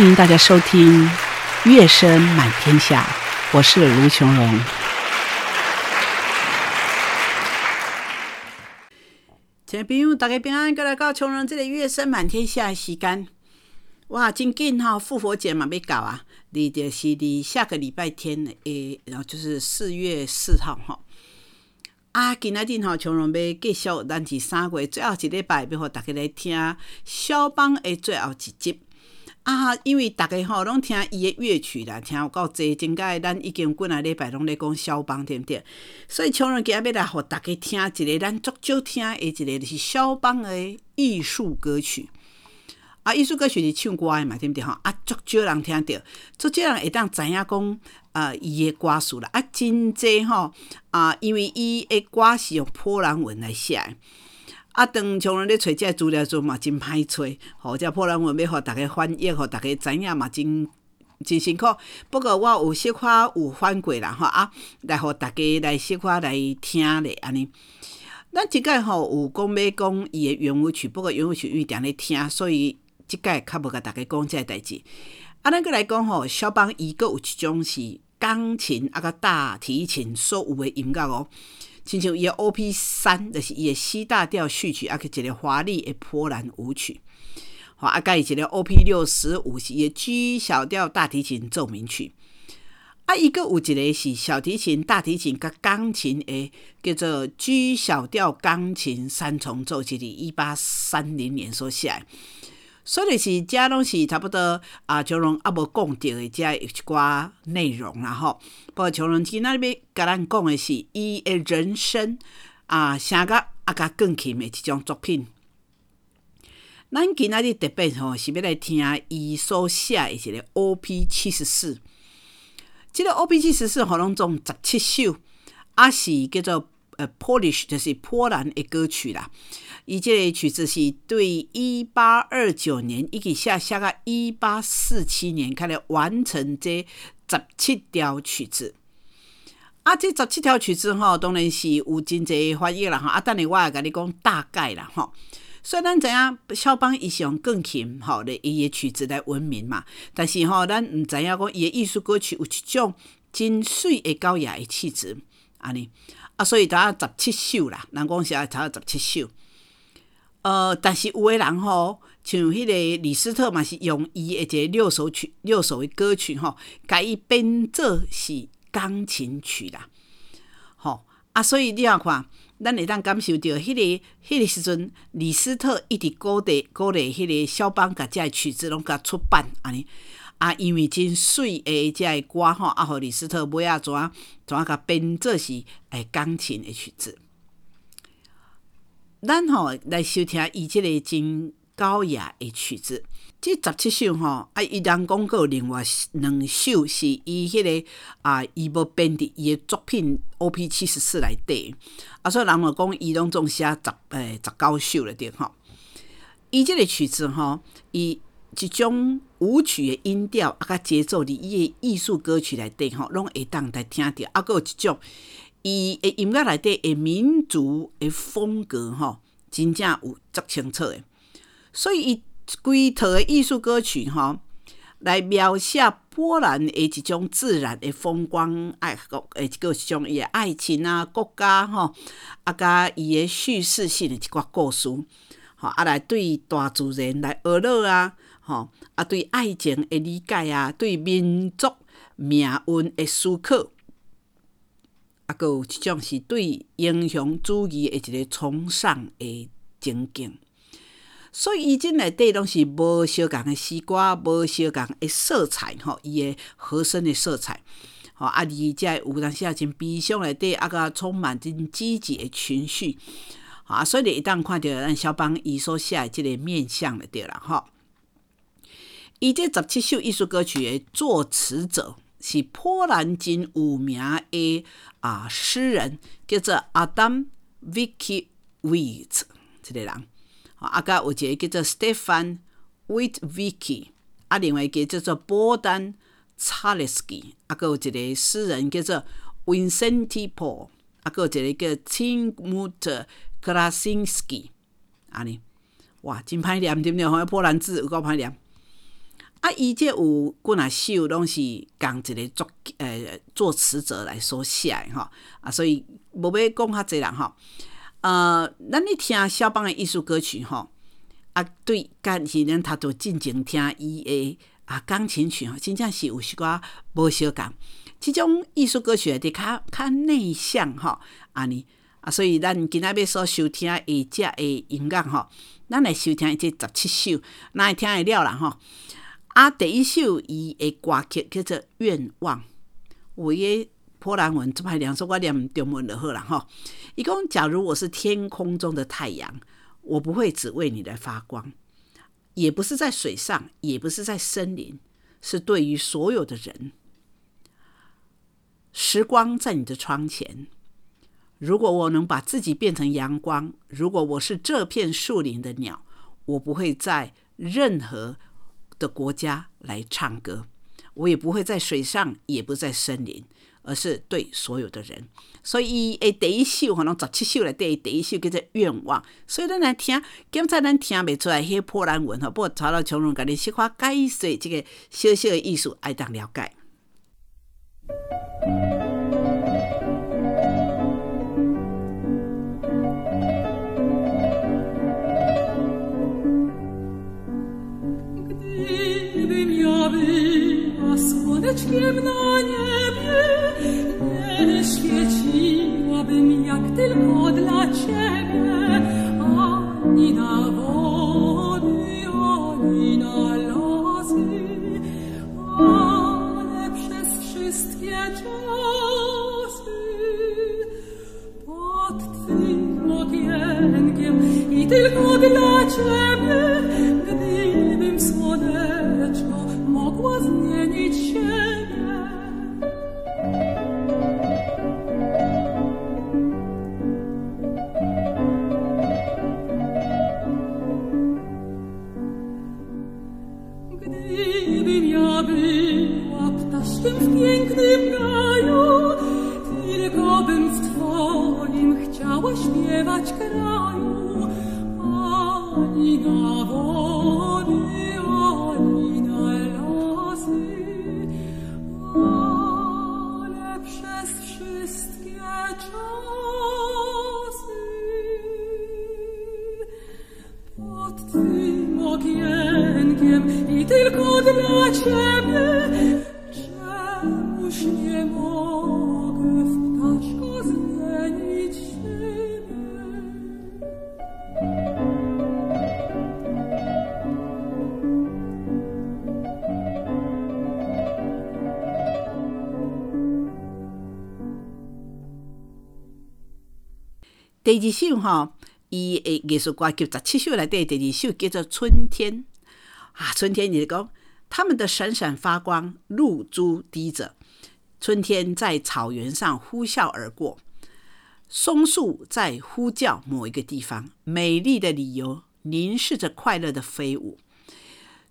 欢迎大家收听《乐声满天下》，我是卢琼荣。亲爱朋友，大家平安，过来到琼荣这里《乐声满天下》的时间。哇，真紧哈！复活节嘛要到啊，离就是离下个礼拜天诶，然后就是四月四号哈。啊，今仔日吼，琼荣要继续咱是三月最后一礼拜，要互大家来听肖邦的最后一集。啊，因为逐个吼拢听伊的乐曲啦，听有够济，真个咱已经几啊礼拜拢咧讲肖邦，对毋对？所以像人今日要来互逐个听一个咱足少听的一个，就是肖邦的艺术歌曲。啊，艺术歌曲是唱歌的嘛，对毋对吼？啊，足少人听着，足少人会当知影讲啊，伊的歌词啦。啊，真济吼啊，因为伊的歌是用波兰文来写。啊，当像咱咧找这资料时嘛，真歹找，吼，这破烂文要互逐个翻译，互逐个知影嘛，真真辛苦。不过我有小可有翻过啦，吼啊，来互逐个来小可来听咧，安尼。咱即届吼有讲要讲伊诶圆舞曲，不过圆舞曲预定咧听，所以即届较无甲逐个讲即个代志。啊，咱过来讲吼，肖邦伊个有一种是钢琴啊，甲大提琴所有诶音乐哦。亲像伊个 O.P. 三，就是伊个 C 大调序曲，啊，去一个华丽的波兰舞曲。好，啊，甲伊一个 O.P. 六十五是伊个 G 小调大提琴奏鸣曲。啊，伊个有一个是小提琴、大提琴甲钢琴的，叫做 G 小调钢琴三重奏，是伫一八三零年所写。所以是遮拢是差不多啊，像拢啊无讲着的遮一寡内容啦吼。不过像拢今仔日要甲咱讲的是伊的人生啊，写甲啊甲更琴的一种作品。咱今仔日特别吼是要来听伊所写的一个 O.P. 七十四。即个 O.P. 七十四吼拢总十七首，啊是叫做呃 Polish，就是波兰的歌曲啦。伊即个曲子是对一八二九年一直写写到一八四七年，开始完成这十七条曲子。啊，这十七条曲子吼，当然是有真济翻译啦吼。啊，等下我会甲你讲大概啦吼。虽然咱知影肖邦伊是用钢琴吼咧伊诶曲子来闻名嘛，但是吼，咱毋知影讲伊诶艺术歌曲有一种真水诶高雅诶气质安尼。啊，所以才十七首啦，人讲是才十七首。呃，但是有诶人吼，像迄个李斯特嘛，是用伊诶一个六首曲、六首诶歌曲吼，甲伊编做是钢琴曲啦，吼啊，所以你啊看，咱会当感受到迄个迄个时阵，李斯特一直鼓励鼓励迄个肖邦甲遮曲子拢甲出版安尼啊，因为真水诶遮个歌吼，啊，互李斯特买啊怎怎啊甲编做是诶钢琴诶曲子。咱吼来收听伊即个真高雅的曲子，即十七首吼，啊，伊人讲过另外两首是伊迄个啊，伊无编伫伊的作品 O.P. 七十四内底，啊，所以人就讲伊拢总写十诶十九首了对吼。伊即个曲子吼，伊一种舞曲的音调啊，甲节奏伫伊的艺术歌曲内底吼，拢会当来听着，啊，有一种。伊诶音乐内底诶民族诶风格吼，真正有足清楚诶。所以伊规套诶艺术歌曲吼，来描写波兰诶一种自然诶风光，爱国诶一个一种伊诶爱情啊，国家吼，啊甲伊诶叙事性诶一寡故事，吼啊来对大自然来娱乐啊，吼啊对爱情诶理解啊，对民族命运诶思考。啊，个有一种是对英雄主义的一个崇尚的情景，所以伊即内底拢是无相共的诗歌，无相共的色彩吼，伊的和声的色彩，吼啊，而且有当时啊真悲伤内底啊个充满真积极的情绪，啊，所以你一旦看到咱肖邦伊所写的即个面相了对啦，吼，伊这十七首艺术歌曲的作词者。是波兰真有名的啊诗人，叫做 Adam Mickiewicz 这个人。啊，甲有一个叫做 Stefan Witwicky，啊，另外一个叫做波丹查列斯基，啊，佮有一个诗人叫做 Vincenti Paul，啊，佮有一个叫 Timut Krasinski，安尼，哇，真歹念对毋对？好像波兰字有够歹念。啊，伊这有几若首拢是共一个作呃作词者来所写诶吼，啊，所以无要讲较济人吼。呃，咱咧听肖邦诶艺术歌曲吼，啊，对，干是咱他都进前听伊诶啊钢琴曲吼，真正是有时寡无相共。即种艺术歌曲伫较较内向吼，安尼啊，所以咱今仔要所收听诶只诶音乐吼，咱来收听即十七首，咱会听会了啦吼。啊，第一首伊的歌曲叫做《愿望》，有诶波兰文，即排两首我念中文就好啦吼。伊讲：假如我是天空中的太阳，我不会只为你来发光，也不是在水上，也不是在森林，是对于所有的人。时光在你的窗前，如果我能把自己变成阳光，如果我是这片树林的鸟，我不会在任何。的国家来唱歌，我也不会在水上，也不在森林，而是对所有的人。所以，诶，第一首可能十七首来对第一首叫做愿望。所以咱来听，刚才咱听袂出来迄波兰文哈，不过查到穷人甲你细化解释即个小小的艺术，爱当了解。第二首吼，伊诶艺术歌曲十七首内底，第二首叫做《春天》啊。春天，就是讲它们的闪闪发光，露珠滴着。春天在草原上呼啸而过，松树在呼叫某一个地方，美丽的理由凝视着快乐的飞舞，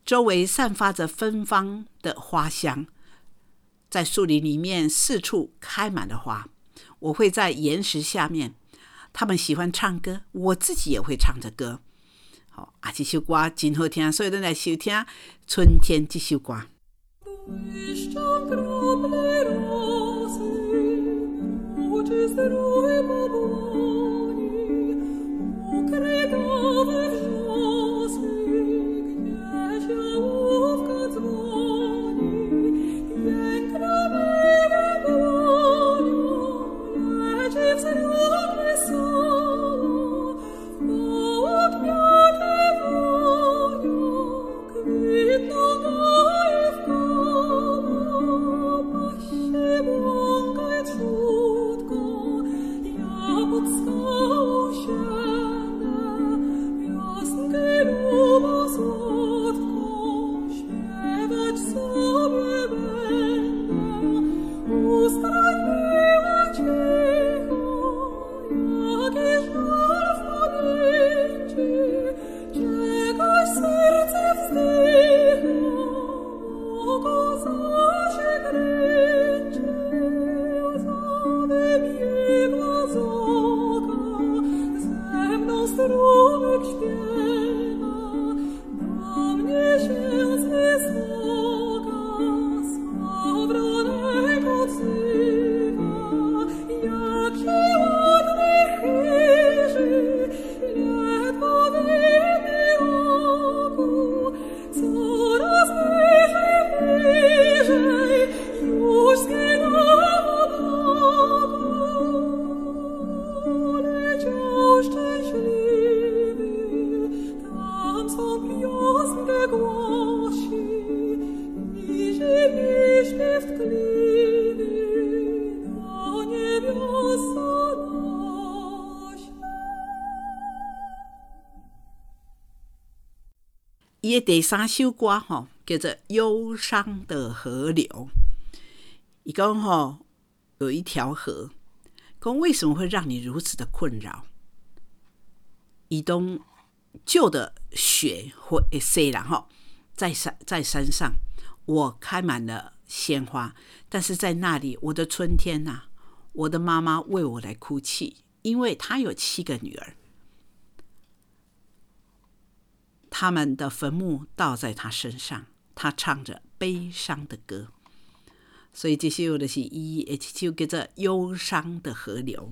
周围散发着芬芳的花香，在树林里面四处开满了花。我会在岩石下面，他们喜欢唱歌，我自己也会唱着歌。好啊，这首歌真好听，所以咱来收听《春天》这首歌。第三首歌吼，叫做《忧伤的河流》。伊讲吼，有一条河，讲为什么会让你如此的困扰？以东旧的雪会虽然吼，在山在山上，我开满了鲜花，但是在那里，我的春天呐、我的妈妈为我来哭泣，因为她有七个女儿。他们的坟墓倒在他身上，他唱着悲伤的歌，所以这些有的是伊一首叫做《忧伤的河流》。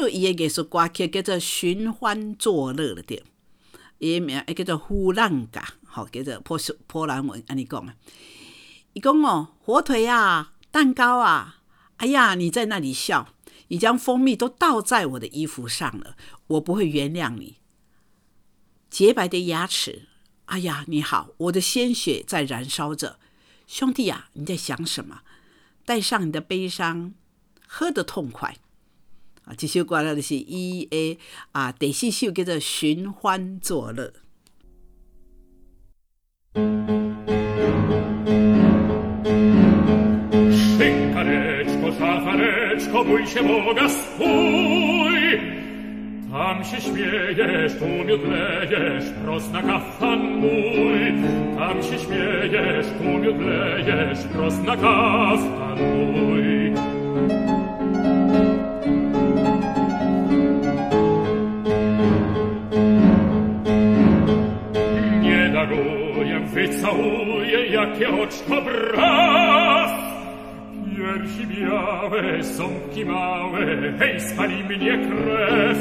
首伊的艺术歌曲叫做《寻欢作乐》了对，伊的名叫做呼浪嘎，吼叫做波斯波兰文安尼讲啊。伊讲哦，火腿啊，蛋糕啊，哎呀，你在那里笑，你将蜂蜜都倒在我的衣服上了，我不会原谅你。洁白的牙齿，哎呀，你好，我的鲜血在燃烧着，兄弟啊，你在想什么？带上你的悲伤，喝得痛快。啊，这首歌呢就是 E A 啊，第四首叫做《寻欢作乐》。Wycałuję, jakie oczko braw. Piersi białe, ząbki małe, hej, spali mnie krew.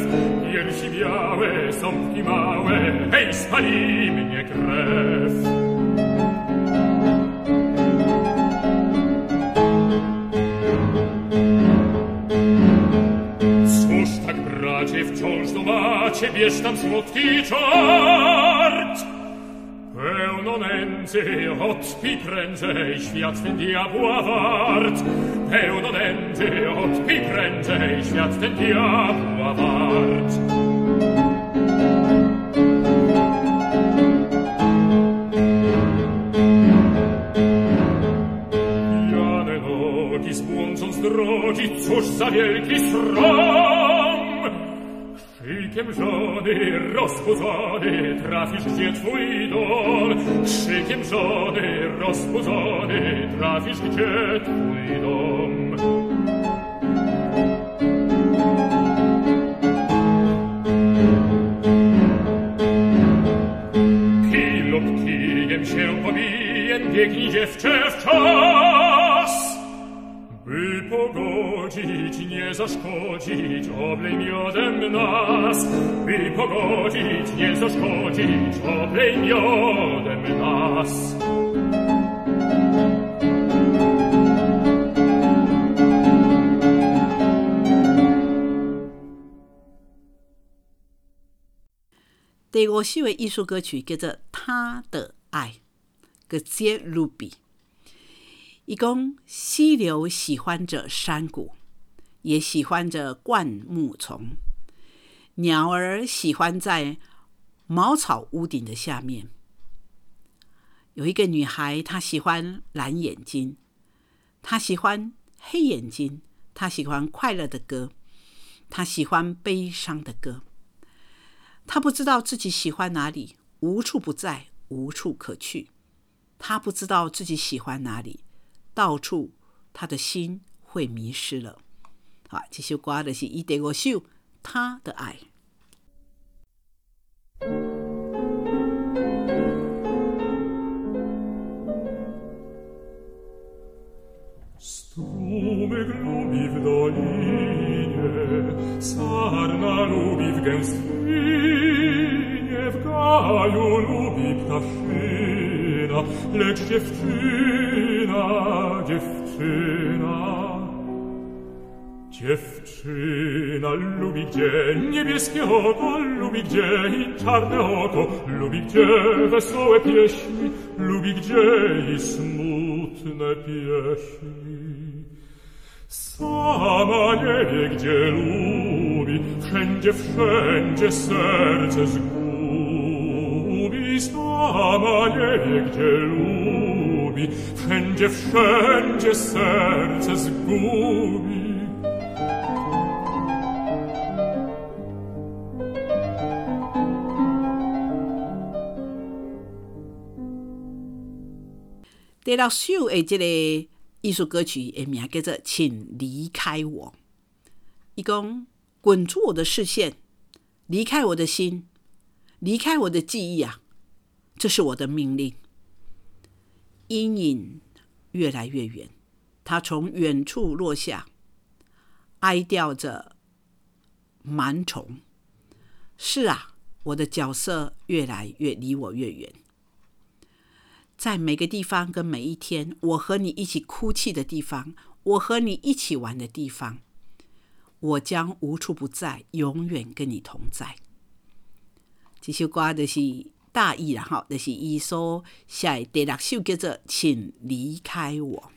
Piersi białe, ząbki małe, hej, spali mnie krew. Cóż tak, bracie, wciąż dumacie, bierz tam smutki czart. Firenze, hot Pigrenze, ich werd den Diabua wart. Theodonente, hot Pigrenze, ich werd den Diabua wart. drogit, cóż za wielki srok! żony, rozbudzony, trafisz gdzie twój dom. Krzykiem żony, rozbudzony, trafisz gdzie twój dom. Kij lub kijem się pobije, biegnij dziewczę w czas. By pogodzić, nie zaszkodzić, oblej mi nas. By pogodzić, nie zaszkodzić, oblej miodem nas. 第五首的艺术歌曲叫做《他的爱》，个接 Ruby。一共溪流喜欢着山谷，也喜欢着灌木丛；鸟儿喜欢在茅草屋顶的下面。有一个女孩，她喜欢蓝眼睛，她喜欢黑眼睛，她喜欢快乐的歌，她喜欢悲伤的歌。她不知道自己喜欢哪里，无处不在，无处可去。她不知道自己喜欢哪里。到处，她的心会迷失了。好，这首歌就是伊第五首《他的爱》。Lume glubi w dolinie, sarna lubi w gęstwinie, w gaju lubi ptaszyna, lecz dziewczyna, dziewczyna. Dziewczyna lubi gdzie niebieskie oko, lubi gdzie i czarne oko, lubi gdzie wesołe pieśni, lubi gdzie i smutne pieśni. Sama nie wie gdzie lubi, wszędzie, wszędzie serce zgubi. Sama nie wie gdzie lubi, wszędzie, wszędzie serce zgubi. "第六首的这个艺术歌曲的名叫做《请离开我》，伊讲滚出我的视线，离开我的心，离开我的记忆啊！这是我的命令。阴影越来越远，它从远处落下，哀悼着螨虫。是啊，我的角色越来越离我越远。在每个地方跟每一天，我和你一起哭泣的地方，我和你一起玩的地方，我将无处不在，永远跟你同在。这首歌就是大意啦，吼，就是伊所写第六首叫做《请离开我》。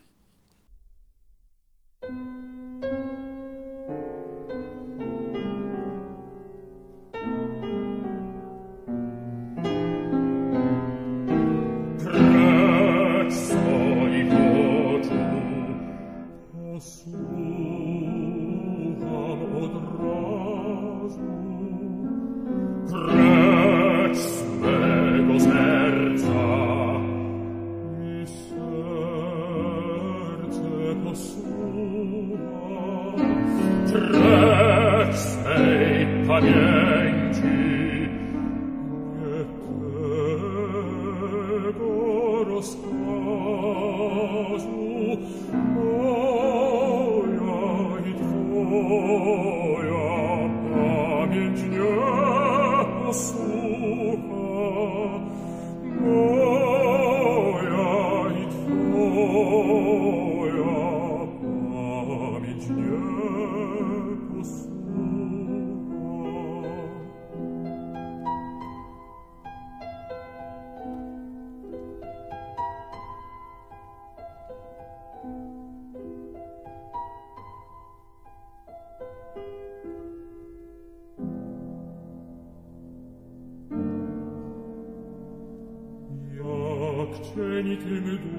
Genitum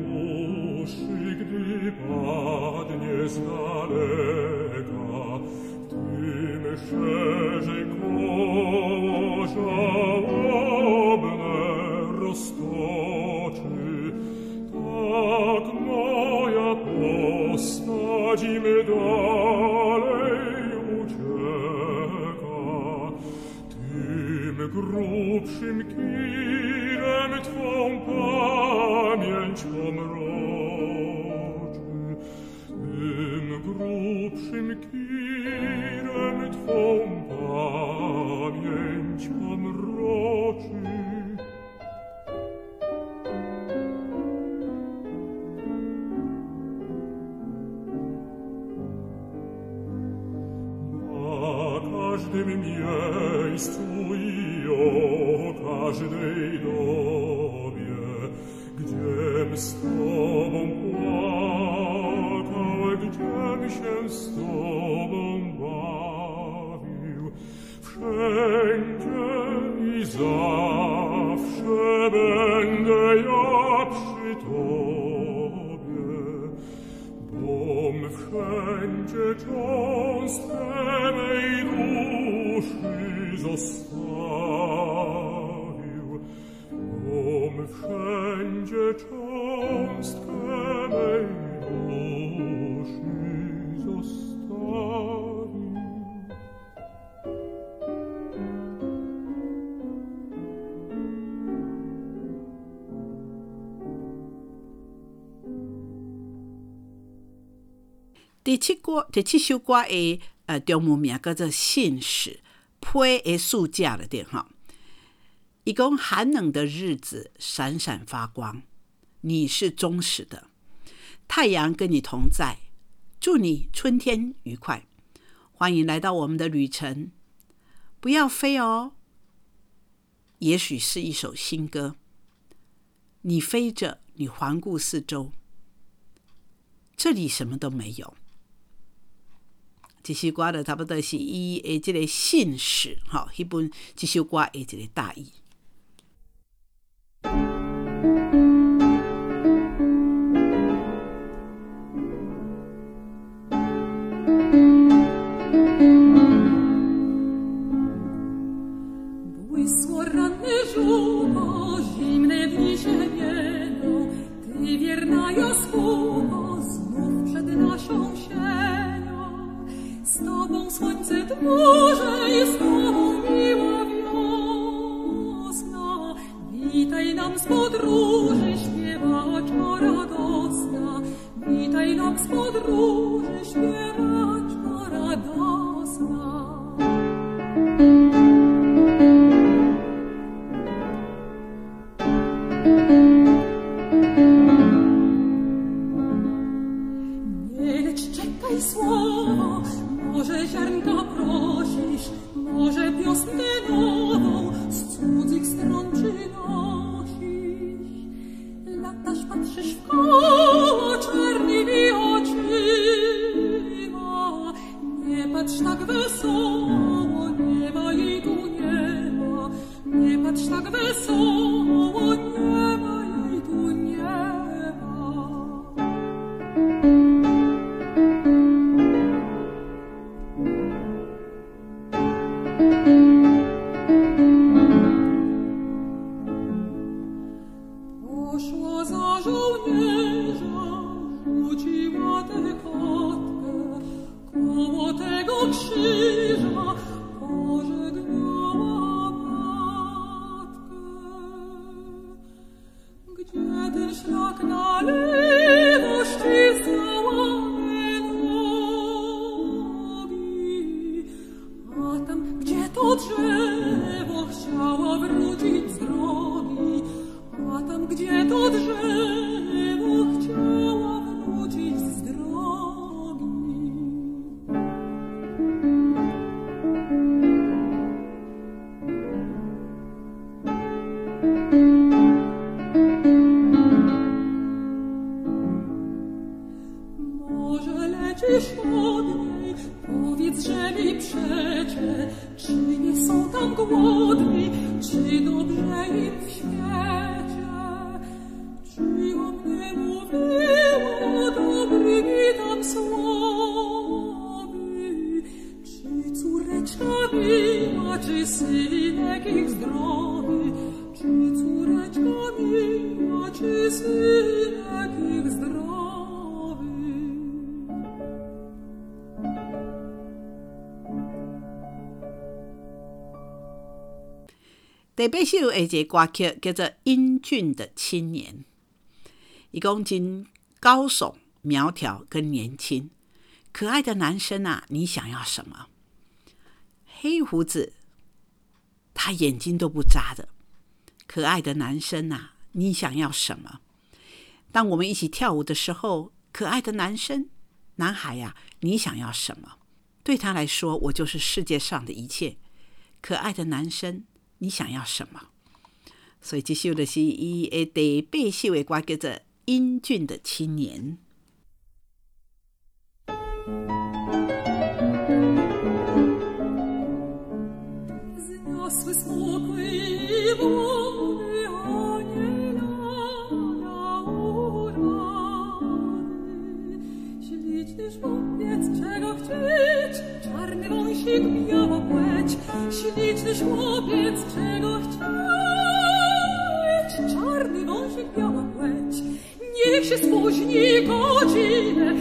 piange giostre mei duši zostavio, come fenge ciò 第七歌第七首歌的呃中文名叫做《信使》，配的暑假了点哈。一共寒冷的日子闪闪发光，你是忠实的，太阳跟你同在，祝你春天愉快。欢迎来到我们的旅程，不要飞哦。也许是一首新歌，你飞着，你环顾四周，这里什么都没有。这首歌就差不多是伊的这个信史，吼，迄本这首歌的一个大意。Spod Lecisz od niej, powiedz, że mi przecie, czy nie są tam głodni, czy dobrze im w 第八首的一个歌曲叫做《英俊的青年》，一共真高耸、苗条跟年轻，可爱的男生啊，你想要什么？黑胡子，他眼睛都不眨的，可爱的男生啊，你想要什么？当我们一起跳舞的时候，可爱的男生、男孩呀、你想要什么？对他来说，我就是世界上的一切。可爱的男生，你想要什么？所以这首就是伊的第八首的歌，叫做《英俊的青年》。Jetzt czego chcieć? Czarny wąsik, miał płeć. Śliczny chłopiec, czego chcieć? Czarny wąsik, biała płeć. Niech się spóźni godzinę,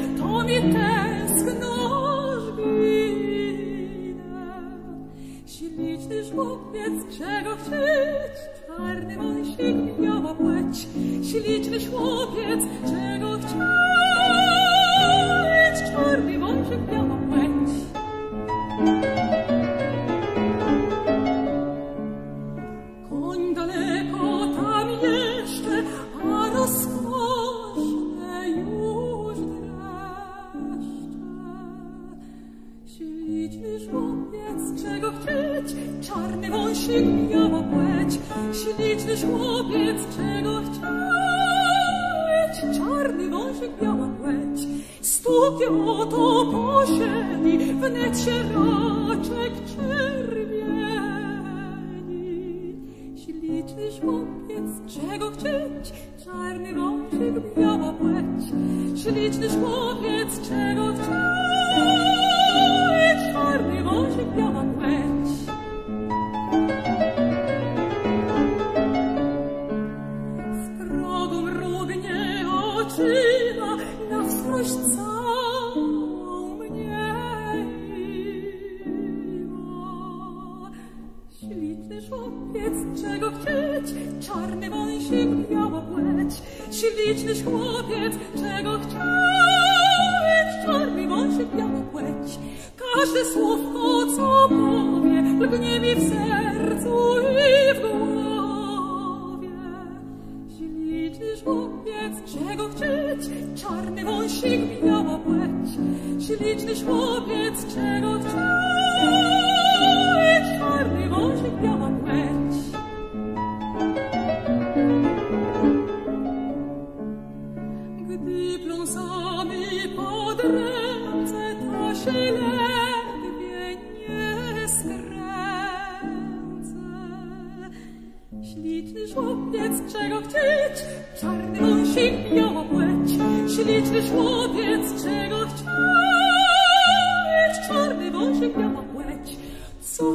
Śliczny chłopiec, czego chcieć?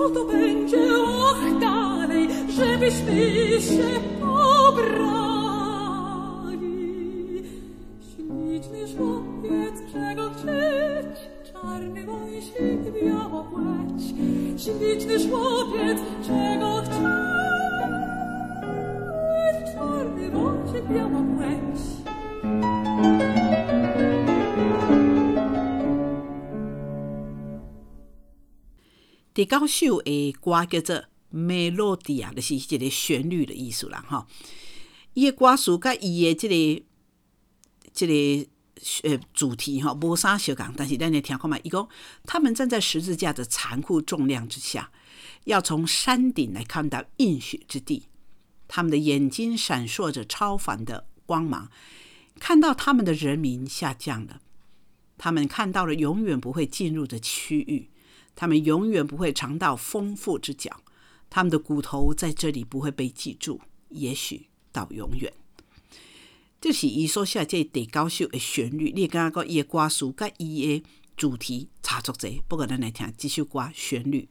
Co to będzie, och, dalej, żebyśmy się pobrali? Śliczny chłopiec, czego chcieć? Czarny wąsik, biała płeć, śliczny chłopiec, 第九首的歌叫做《melody》啊，就是一个旋律的意思啦，吼。伊的歌词甲伊的即、个即、个呃主题吼无啥相共，但是咱来听看嘛。伊讲他们站在十字架的残酷重量之下，要从山顶来看到应许之地。他们的眼睛闪烁着超凡的光芒，看到他们的人民下降了，他们看到了永远不会进入的区域。他们永远不会尝到丰富之角，他们的骨头在这里不会被记住，也许到永远。这是伊所写这第九首的旋律，你感觉伊的歌词甲伊的主题差足侪。不过咱来听这首歌旋律。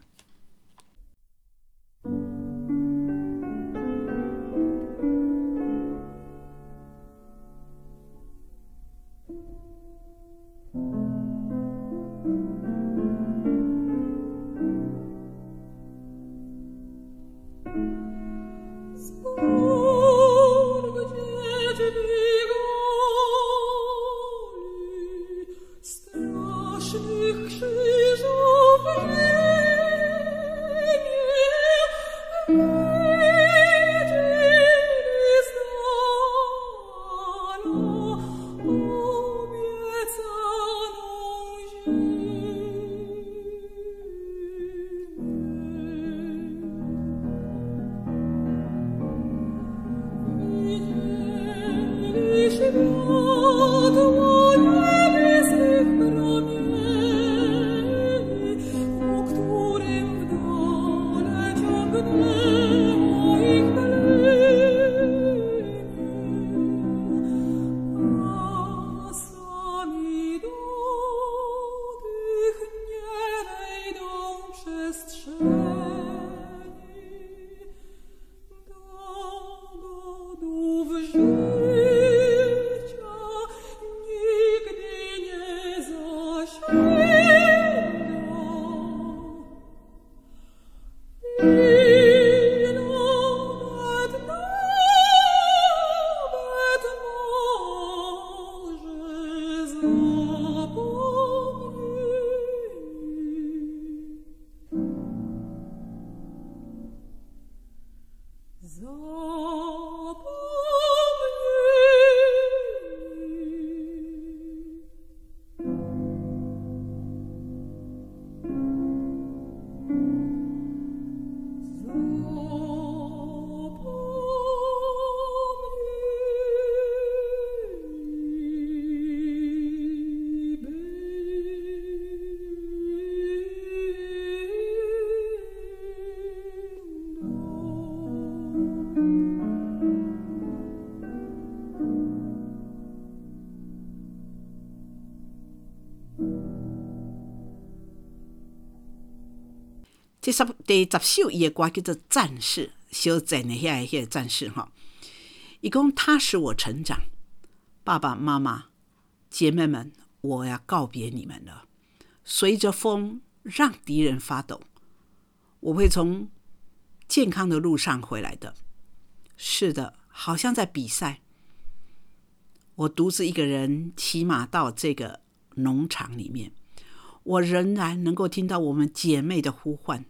这十第十首伊的歌叫做《战士》，小镇的遐个迄个战士吼。伊讲他使我成长，爸爸妈妈、姐妹们，我要告别你们了。随着风，让敌人发抖。我会从健康的路上回来的。是的，好像在比赛。我独自一个人骑马到这个农场里面，我仍然能够听到我们姐妹的呼唤。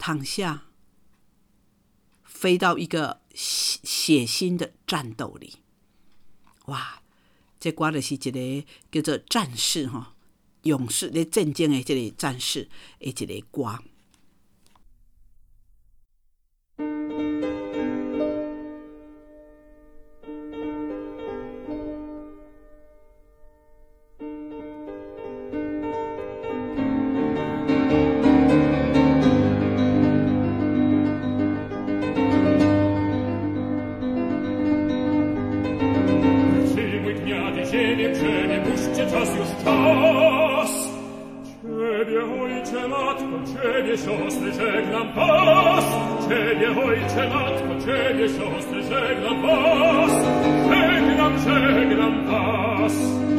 躺下，飞到一个血血腥的战斗里。哇，这歌就是一个叫做战士吼，勇士咧战争的这个战士的一个歌。час юж час. Ciebie, Ojcze, Matko, Ciebie, siostry, żegnam was! Ciebie, Ojcze, Matko, Ciebie, siostry, żegnam was! Żegnam, żegnam was!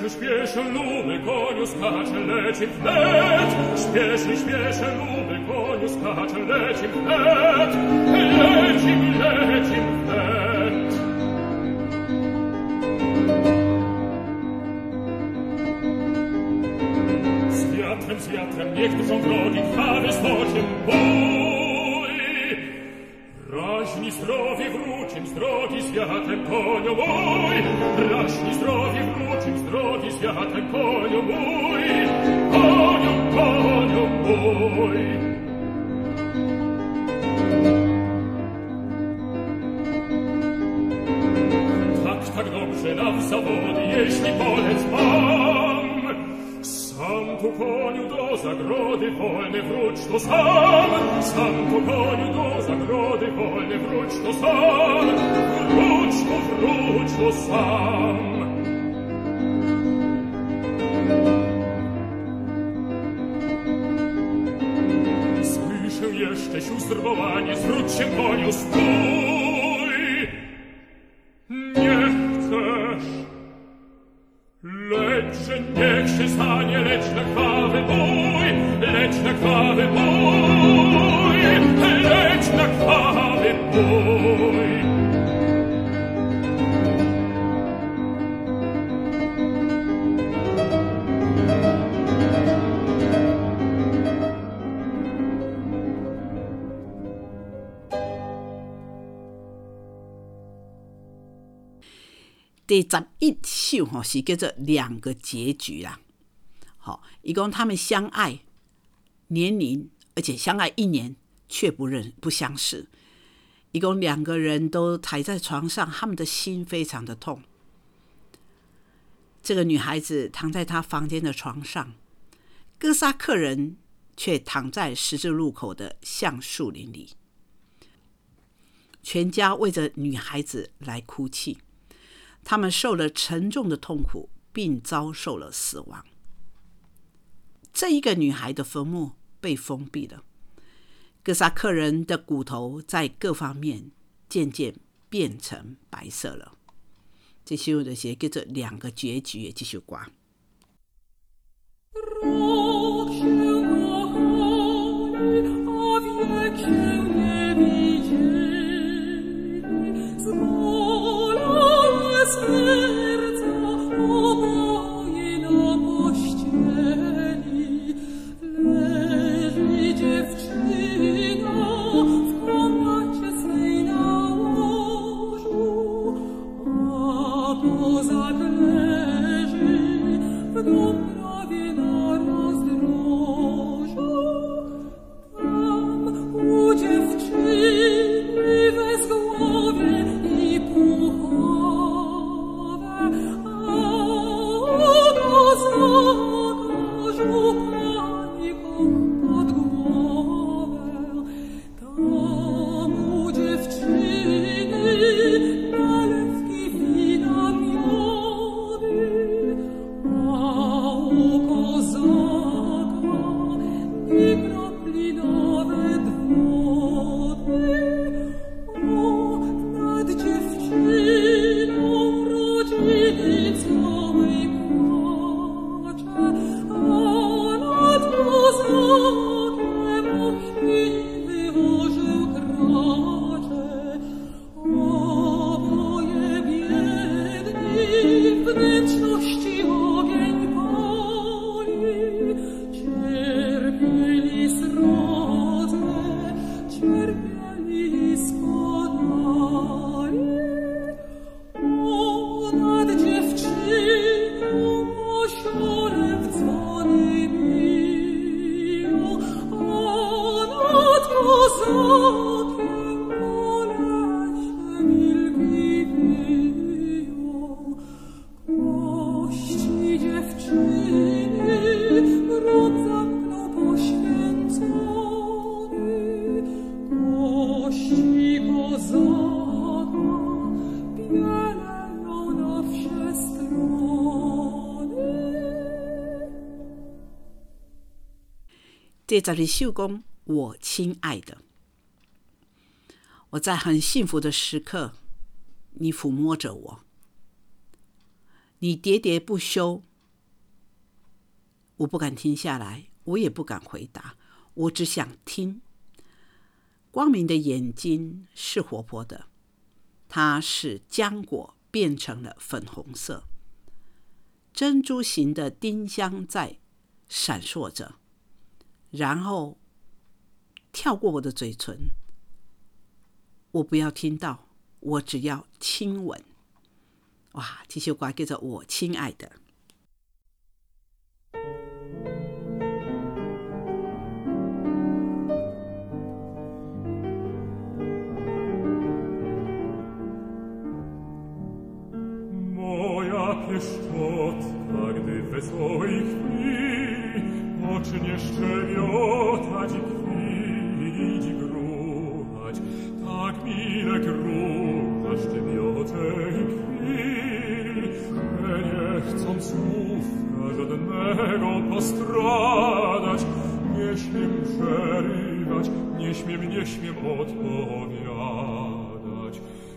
Śpieszy, śpieszy, luby, koniu skacze, leci wnet. Śpieszy, śpieszy, luby, koniu skacze, leci wnet. Leci, leci wnet. Z wiatrem, z wiatrem, niech duszą drogi, krwawy stoczym bój. Raźni zdrowie wrócim, z drogi z wiatrem, konio mój. Raźni zdrowie siate conio voi, conio, conio voi. Tak, tak dobrze nam zawodzi, jeśli polec mam. Sam po koniu do zagrody wolny wróć to sam. Sam po koniu do zagrody wolny wróć to sam. Wróć to, wróć to sam. lecz niech się stanie, lecz na krwawy bój, lecz na krwawy bój. 第十一首吼是叫做两个结局啦。好，一共他们相爱年龄，而且相爱一年却不认不相识。一共两个人都躺在床上，他们的心非常的痛。这个女孩子躺在她房间的床上，哥萨克人却躺在十字路口的橡树林里。全家为着女孩子来哭泣。他们受了沉重的痛苦，并遭受了死亡。这一个女孩的坟墓被封闭了，哥萨克人的骨头在各方面渐渐变成白色了。这首的写叫做两个结局的这首歌。思第十二首讲，我亲爱的，我在很幸福的时刻，你抚摸着我，你喋喋不休我不敢停下来，我也不敢回答，我只想听。光明的眼睛是活泼的，它使浆果变成了粉红色。珍珠形的丁香在闪烁着，然后跳过我的嘴唇。我不要听到，我只要亲吻。哇，这首歌叫做《我亲爱的》。ucznie szczebiotać i grochać, tak mile grucha szczebiotek chwili, że nie chcąc słówka żadnego postradać, nie śmiem przerywać, nie śmiem, nie śmiem odpowiadać.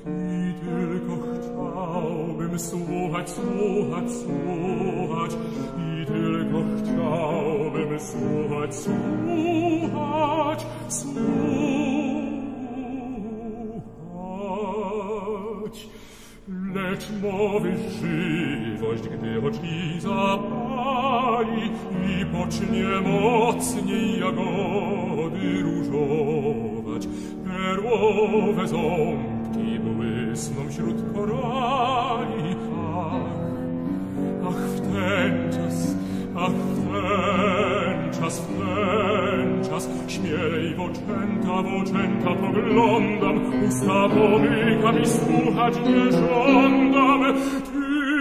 I tylko chcę Chciałbym słuchać, słuchać, słuchać i tylko chciałbym słuchać, słuchać, słuchać. Lecz mowy żywość, gdy oczy zapali i pocznie mocniej jagody różować, perłowe ząby snom wśród porani. Ach, ach w ten czas, ach w ten czas, w ten czas śmielej w oczęta, w oczęta poglądam, usta pomykam i słuchać nie żądam. Tylko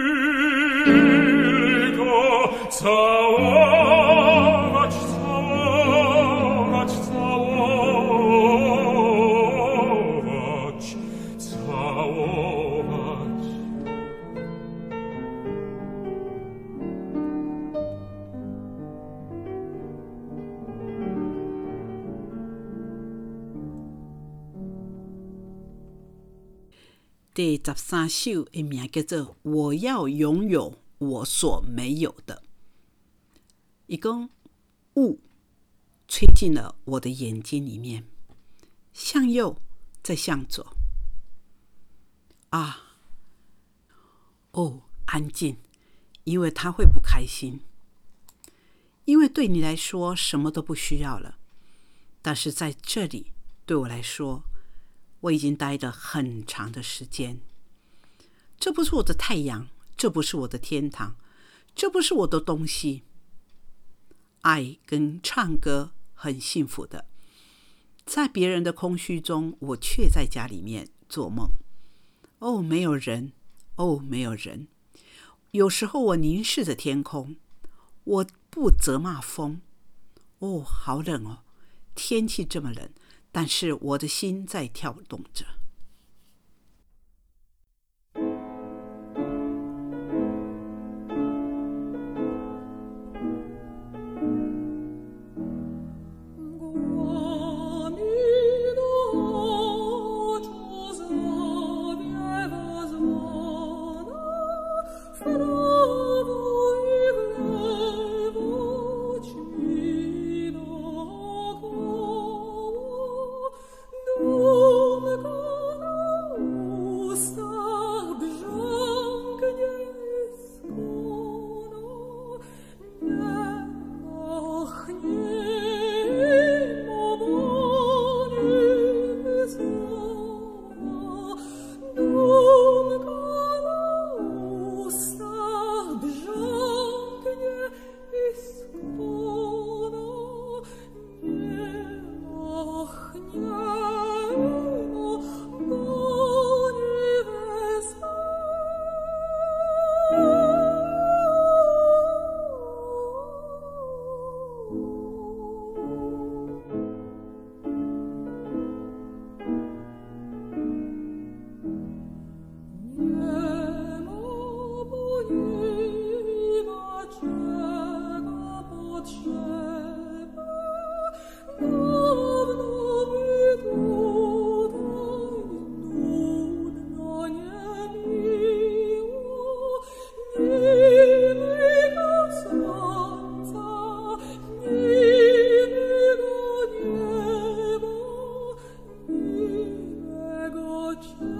第十三首的名叫做《我要拥有我所没有的》。一根雾吹进了我的眼睛里面，向右再向左。啊，哦，安静，因为他会不开心。因为对你来说什么都不需要了，但是在这里对我来说，我已经待了很长的时间。这不是我的太阳，这不是我的天堂，这不是我的东西。爱跟唱歌很幸福的，在别人的空虚中，我却在家里面做梦。哦，没有人，哦，没有人。有时候我凝视着天空，我不责骂风。哦，好冷哦，天气这么冷，但是我的心在跳动着。you.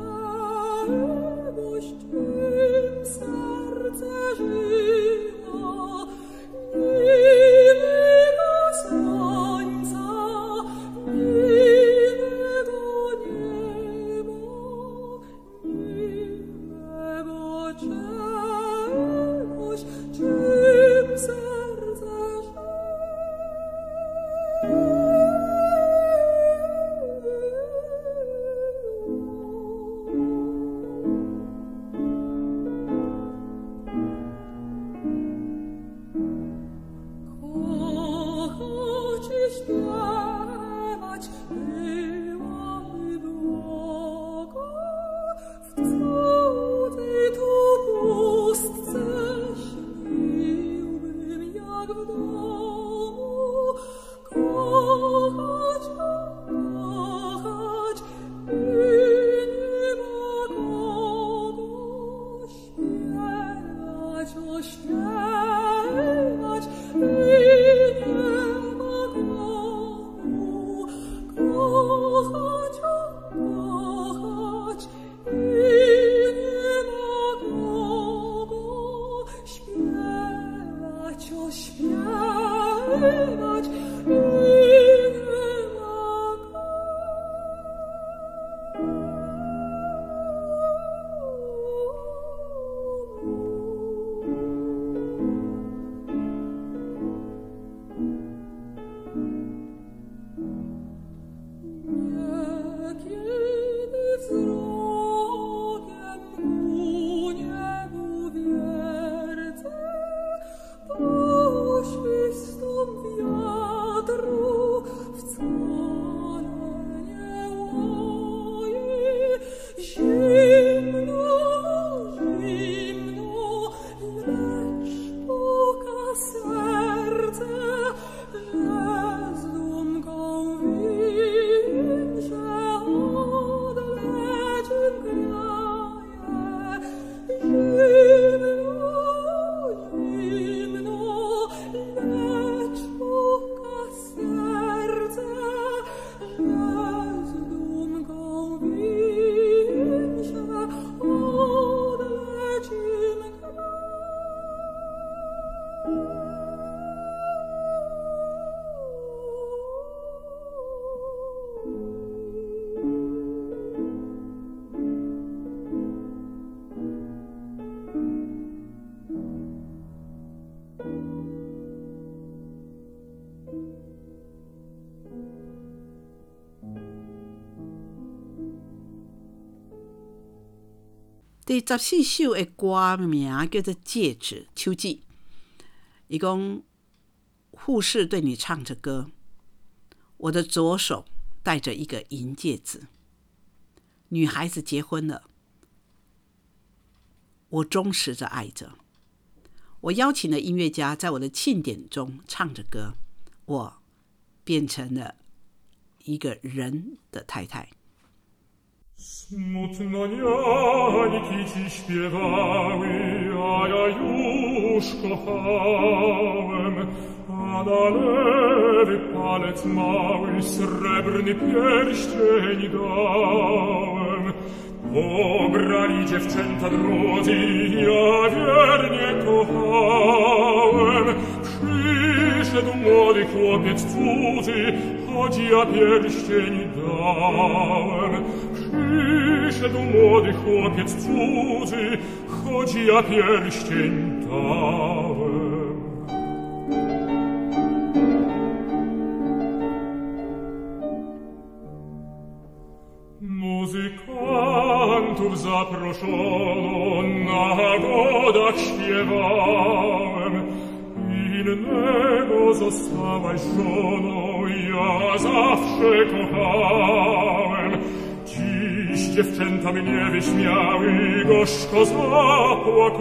第十四首的歌名叫做《戒指》，秋季。伊讲护士对你唱着歌，我的左手戴着一个银戒指。女孩子结婚了，我忠实着爱着。我邀请了音乐家在我的庆典中唱着歌，我变成了一个人的太太。Smutno nianiki ci śpiewały, a ja już kochałem. A na lewy palec mały srebrny pierścień dałem. Pobrali dziewczęta drodzy, ja wiernie kochałem. Przyszedł młody chłopiec cudzy, choć ja pierścień dałem. Przyszedł młody chłopiec cudzy, choć ja pierścień dałem. Muzykantów zaproszono, na godach śpiewałem. Innego zostałaś żoną, ja zawsze kochałem dziewczęta mnie wyśmiały, gorzko zapłakałem.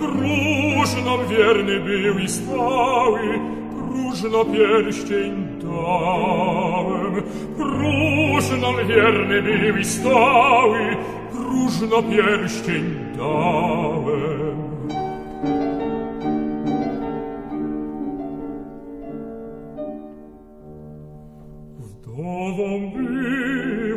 Różnom wierny był i stały, próżno pierścień dałem. Próżnom wierny był i stały, próżno pierścień dałem. Wdową był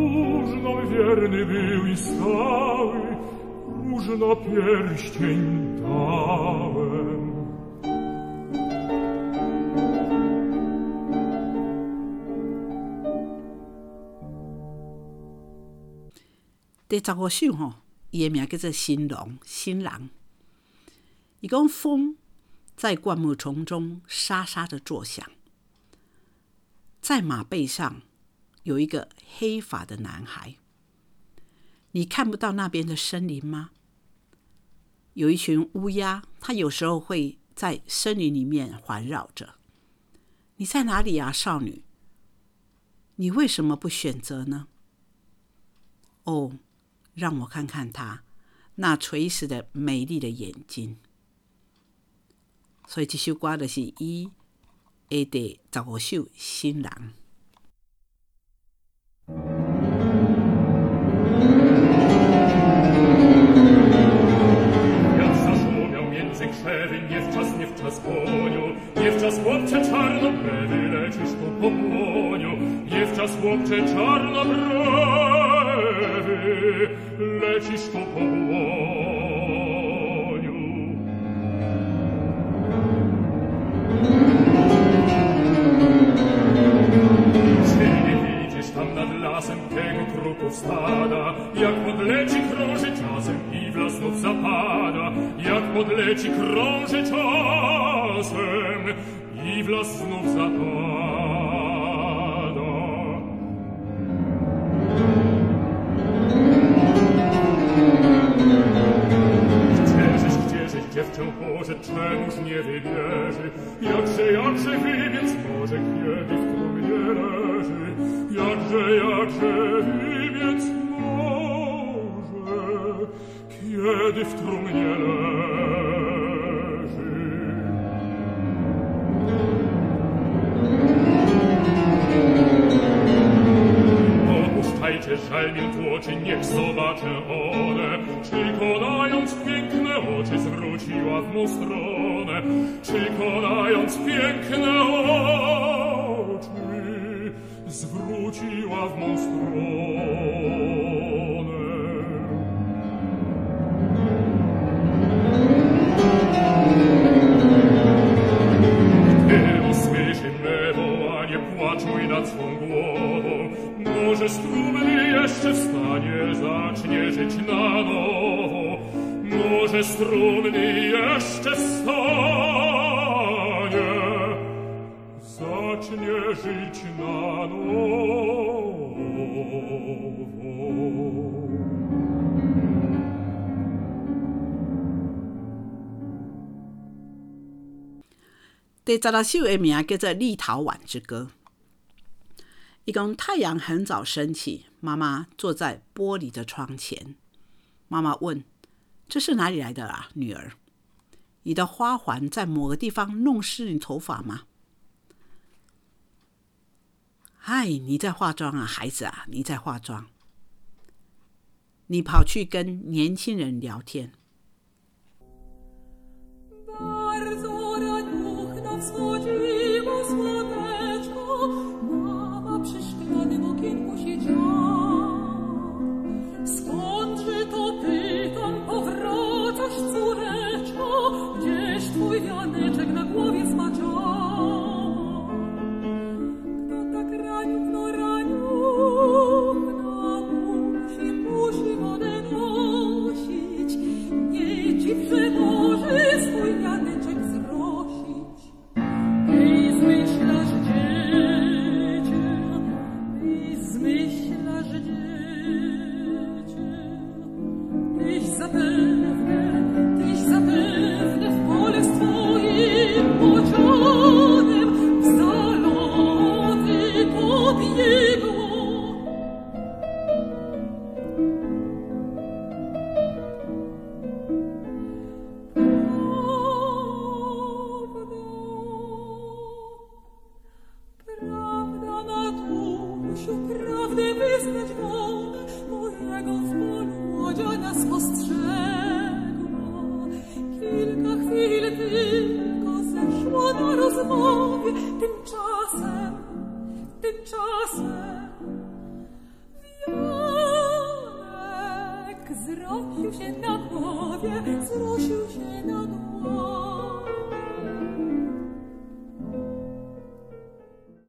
《第十五首吼，伊的名叫做《新郎》，新郎。伊讲风在灌木丛中沙沙的作响，在马背上有一个黑发的男孩。你看不到那边的森林吗？有一群乌鸦，它有时候会在森林里面环绕着。你在哪里啊，少女？你为什么不选择呢？哦，让我看看他那垂死的美丽的眼睛。所以这首歌就是伊下第十五首《新郎》。nas gonią. Wówczas chłopcze czarnobrody lecisz ku pogoniu. Wówczas chłopcze czarnobrody lecisz ku pogoniu. Czy nie widzisz tam nad lasem tego kruków stada, jak podleci krąży czasem i w las znów zapada, jak podleci krąży czasem i w los znów zapada. Gdzieżeś, gdzieżeś dziewczę Boże, czemuż nie? Jakże, jakże kiedy w trumnie leży? Jakże, jakże nostro 第十六首的名叫做《立陶宛之歌》。一共太阳很早升起，妈妈坐在玻璃的窗前。妈妈问：“这是哪里来的啊，女儿？你的花环在某个地方弄湿你头发吗？”“嗨，你在化妆啊，孩子啊，你在化妆。”你跑去跟年轻人聊天。